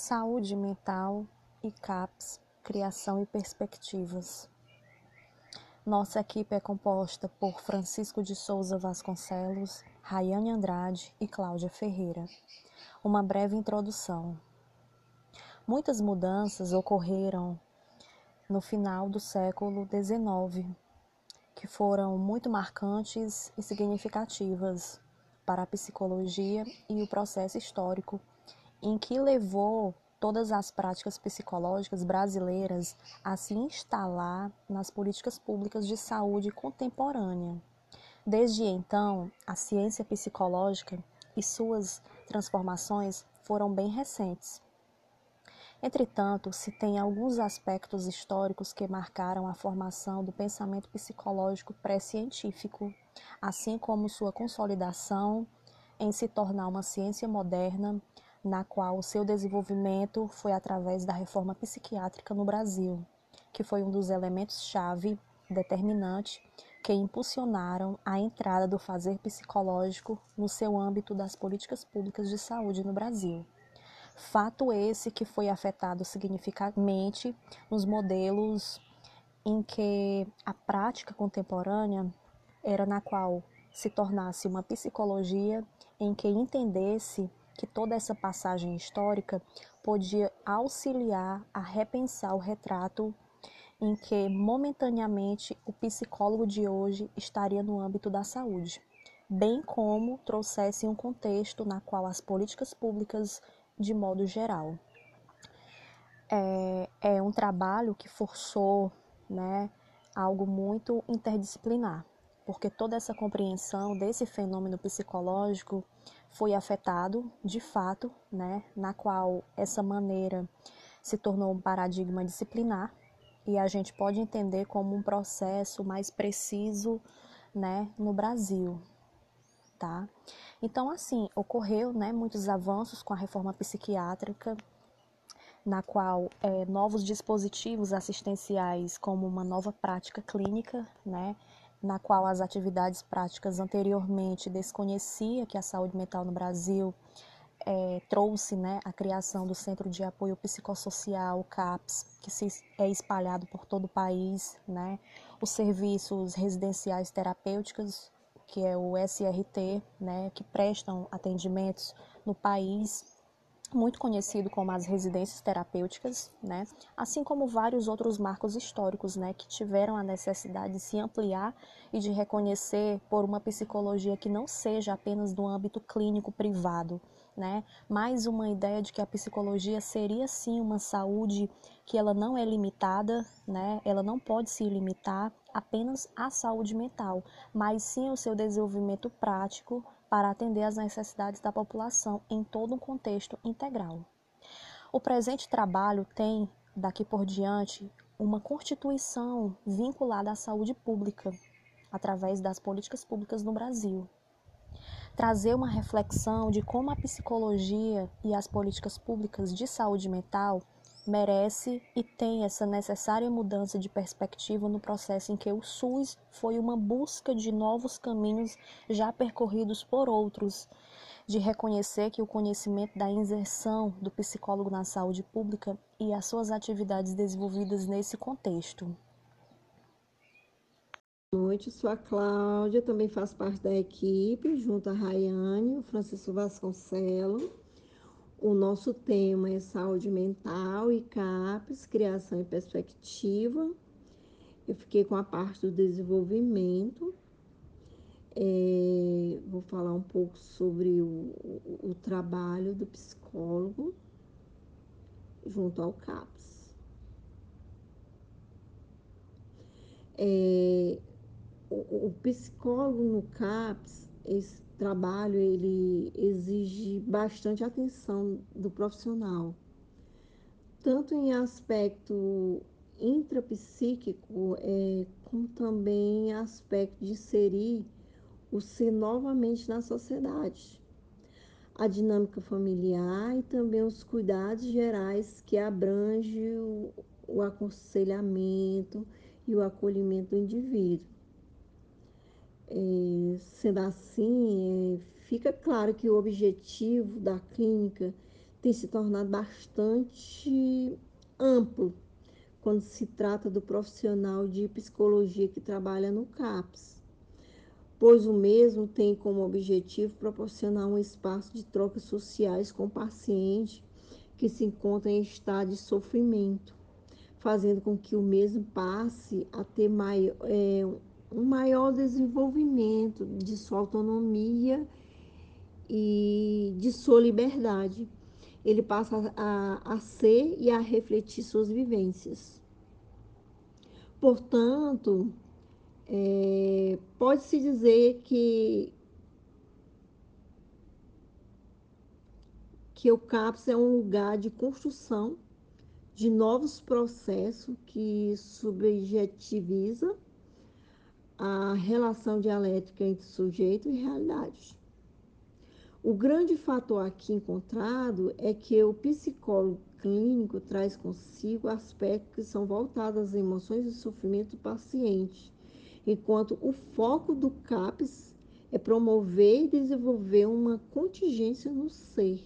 Saúde mental e CAPS, criação e perspectivas. Nossa equipe é composta por Francisco de Souza Vasconcelos, Rayane Andrade e Cláudia Ferreira. Uma breve introdução. Muitas mudanças ocorreram no final do século XIX, que foram muito marcantes e significativas para a psicologia e o processo histórico em que levou todas as práticas psicológicas brasileiras a se instalar nas políticas públicas de saúde contemporânea. Desde então, a ciência psicológica e suas transformações foram bem recentes. Entretanto, se tem alguns aspectos históricos que marcaram a formação do pensamento psicológico pré-científico, assim como sua consolidação em se tornar uma ciência moderna na qual o seu desenvolvimento foi através da reforma psiquiátrica no Brasil, que foi um dos elementos-chave determinante que impulsionaram a entrada do fazer psicológico no seu âmbito das políticas públicas de saúde no Brasil. Fato esse que foi afetado significativamente nos modelos em que a prática contemporânea era na qual se tornasse uma psicologia em que entendesse que toda essa passagem histórica podia auxiliar a repensar o retrato em que momentaneamente o psicólogo de hoje estaria no âmbito da saúde, bem como trouxesse um contexto na qual as políticas públicas, de modo geral. É, é um trabalho que forçou né, algo muito interdisciplinar, porque toda essa compreensão desse fenômeno psicológico foi afetado de fato, né, na qual essa maneira se tornou um paradigma disciplinar e a gente pode entender como um processo mais preciso, né, no Brasil, tá? Então, assim, ocorreu, né, muitos avanços com a reforma psiquiátrica, na qual é, novos dispositivos assistenciais, como uma nova prática clínica, né, na qual as atividades práticas anteriormente desconhecia que a saúde mental no Brasil é, trouxe né, a criação do Centro de Apoio Psicossocial, CAPS, que se, é espalhado por todo o país, né, os serviços residenciais terapêuticos, que é o SRT, né, que prestam atendimentos no país muito conhecido como as residências terapêuticas, né? assim como vários outros marcos históricos né? que tiveram a necessidade de se ampliar e de reconhecer por uma psicologia que não seja apenas do âmbito clínico privado, né? mais uma ideia de que a psicologia seria sim uma saúde que ela não é limitada, né? ela não pode se limitar apenas à saúde mental, mas sim o seu desenvolvimento prático para atender às necessidades da população em todo um contexto integral. O presente trabalho tem, daqui por diante, uma constituição vinculada à saúde pública, através das políticas públicas no Brasil. Trazer uma reflexão de como a psicologia e as políticas públicas de saúde mental merece e tem essa necessária mudança de perspectiva no processo em que o SUS foi uma busca de novos caminhos já percorridos por outros, de reconhecer que o conhecimento da inserção do psicólogo na saúde pública e as suas atividades desenvolvidas nesse contexto. Boa noite, sou a Cláudia, também faço parte da equipe, junto a Rayane, o Francisco Vasconcelos. O nosso tema é saúde mental e CAPES, criação e perspectiva. Eu fiquei com a parte do desenvolvimento. É, vou falar um pouco sobre o, o, o trabalho do psicólogo junto ao CAPS. É, o, o, psicólogo no CAPS, esse, trabalho ele exige bastante atenção do profissional, tanto em aspecto intrapsíquico, é, como também em aspecto de inserir o ser novamente na sociedade. A dinâmica familiar e também os cuidados gerais que abrange o, o aconselhamento e o acolhimento do indivíduo. É, sendo assim, é, fica claro que o objetivo da clínica tem se tornado bastante amplo quando se trata do profissional de psicologia que trabalha no CAPS, pois o mesmo tem como objetivo proporcionar um espaço de trocas sociais com o paciente que se encontra em estado de sofrimento, fazendo com que o mesmo passe a ter maior, é, um maior desenvolvimento de sua autonomia e de sua liberdade. Ele passa a, a ser e a refletir suas vivências. Portanto, é, pode-se dizer que, que o CAPS é um lugar de construção de novos processos que subjetiviza a relação dialética entre sujeito e realidade. O grande fator aqui encontrado é que o psicólogo clínico traz consigo aspectos que são voltados às emoções e sofrimento do paciente, enquanto o foco do CAPS é promover e desenvolver uma contingência no ser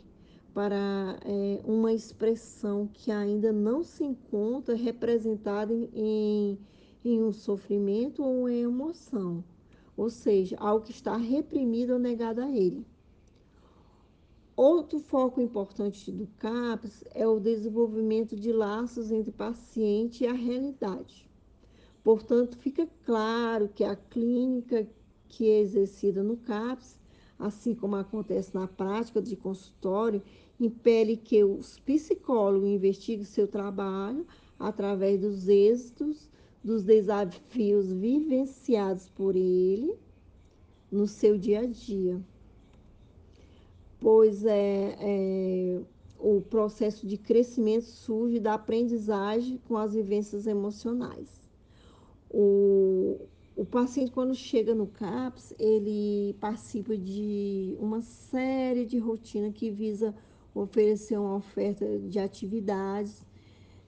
para é, uma expressão que ainda não se encontra representada em, em em um sofrimento ou em emoção, ou seja, algo que está reprimido ou negado a ele. Outro foco importante do CAPS é o desenvolvimento de laços entre paciente e a realidade. Portanto, fica claro que a clínica que é exercida no CAPS, assim como acontece na prática de consultório, impele que os psicólogos investiguem seu trabalho através dos êxitos dos desafios vivenciados por ele no seu dia a dia. Pois é, é o processo de crescimento surge da aprendizagem com as vivências emocionais. O, o paciente, quando chega no CAPS, ele participa de uma série de rotinas que visa oferecer uma oferta de atividades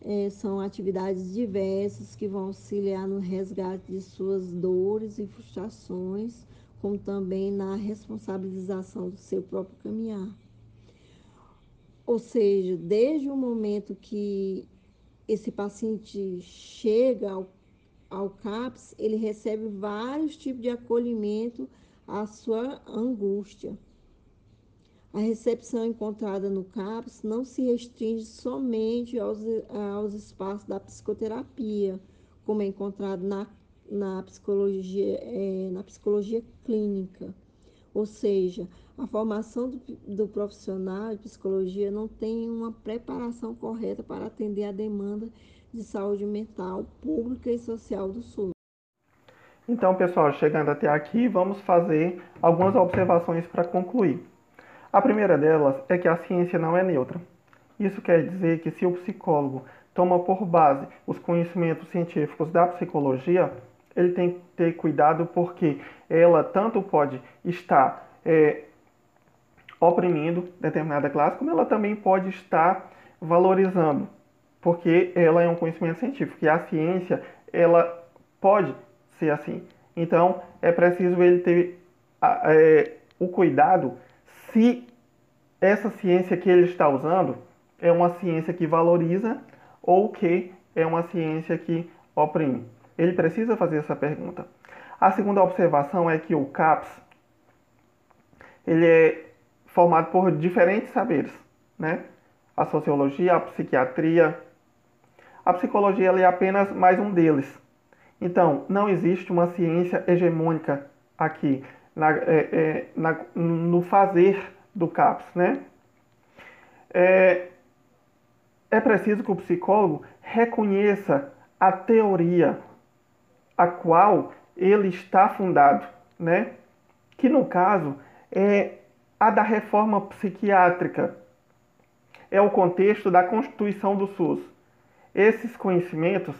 é, são atividades diversas que vão auxiliar no resgate de suas dores e frustrações, como também na responsabilização do seu próprio caminhar. Ou seja, desde o momento que esse paciente chega ao, ao CAPS, ele recebe vários tipos de acolhimento à sua angústia. A recepção encontrada no CAPS não se restringe somente aos, aos espaços da psicoterapia, como é encontrado na, na, psicologia, é, na psicologia clínica. Ou seja, a formação do, do, profissional de psicologia não tem uma preparação correta para atender a demanda de saúde mental pública e social do SUS. Então, pessoal, chegando até aqui, vamos fazer algumas observações para concluir. A primeira delas é que a ciência não é neutra. Isso quer dizer que se o psicólogo toma por base os conhecimentos científicos da psicologia, ele tem que ter cuidado porque ela tanto pode estar é, oprimindo determinada classe, como ela também pode estar valorizando, porque ela é um conhecimento científico e a ciência ela pode ser assim. Então é preciso ele ter é, o cuidado se essa ciência que ele está usando é uma ciência que valoriza ou que é uma ciência que oprime. Ele precisa fazer essa pergunta. A segunda observação é que o CAPS ele é formado por diferentes saberes, né? A sociologia, a psiquiatria, a psicologia é apenas mais um deles. Então, não existe uma ciência hegemônica aqui na, é, é, na, no fazer do CAPS, né? É, é preciso que o psicólogo reconheça a teoria a qual ele está fundado, né? Que no caso é a da reforma psiquiátrica, é o contexto da constituição do SUS. Esses conhecimentos,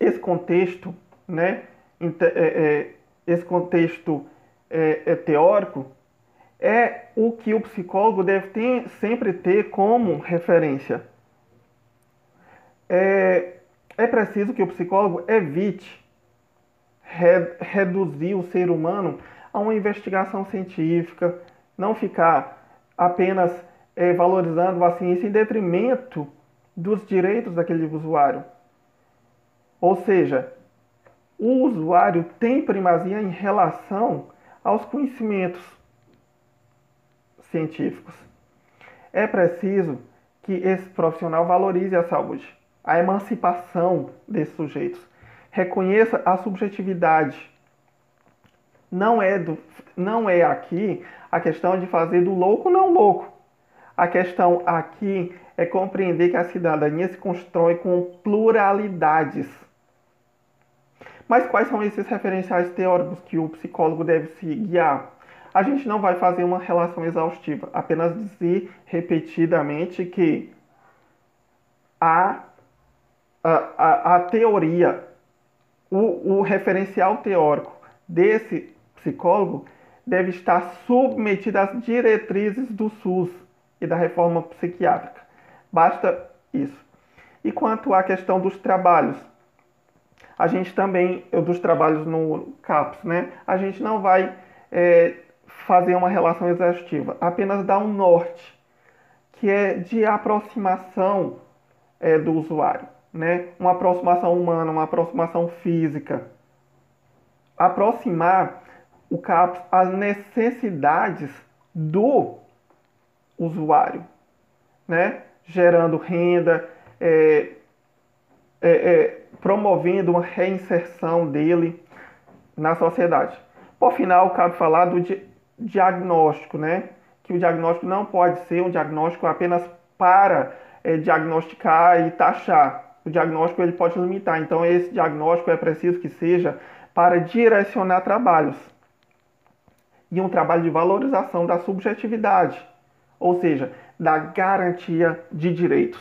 esse contexto, né? É, é, esse contexto é, é teórico é o que o psicólogo deve ter, sempre ter como referência. É, é preciso que o psicólogo evite re, reduzir o ser humano a uma investigação científica, não ficar apenas é, valorizando a ciência em detrimento dos direitos daquele usuário. Ou seja, o usuário tem primazia em relação aos conhecimentos científicos. É preciso que esse profissional valorize a saúde, a emancipação desses sujeitos, reconheça a subjetividade. Não é, do, não é aqui a questão de fazer do louco não louco. A questão aqui é compreender que a cidadania se constrói com pluralidades. Mas quais são esses referenciais teóricos que o psicólogo deve se guiar? A gente não vai fazer uma relação exaustiva, apenas dizer repetidamente que a, a, a, teoria, o, o referencial teórico desse psicólogo deve estar submetido às diretrizes do SUS e da reforma psiquiátrica. Basta isso. E quanto à questão dos trabalhos, a gente também, dos trabalhos no CAPS, né? A gente não vai é, fazer uma relação exaustiva, apenas dar um norte, que é de aproximação é, do usuário, né? Uma aproximação humana, uma aproximação física. Aproximar o CAPS às necessidades do usuário, né? gerando renda, é, é, é, promovendo uma reinserção dele na sociedade. Por final, cabe falar do di diagnóstico, né? que o diagnóstico não pode ser um diagnóstico apenas para é, diagnosticar e taxar. O diagnóstico ele pode limitar. Então, esse diagnóstico é preciso que seja para direcionar trabalhos e um trabalho de valorização da subjetividade ou seja, da garantia de direitos.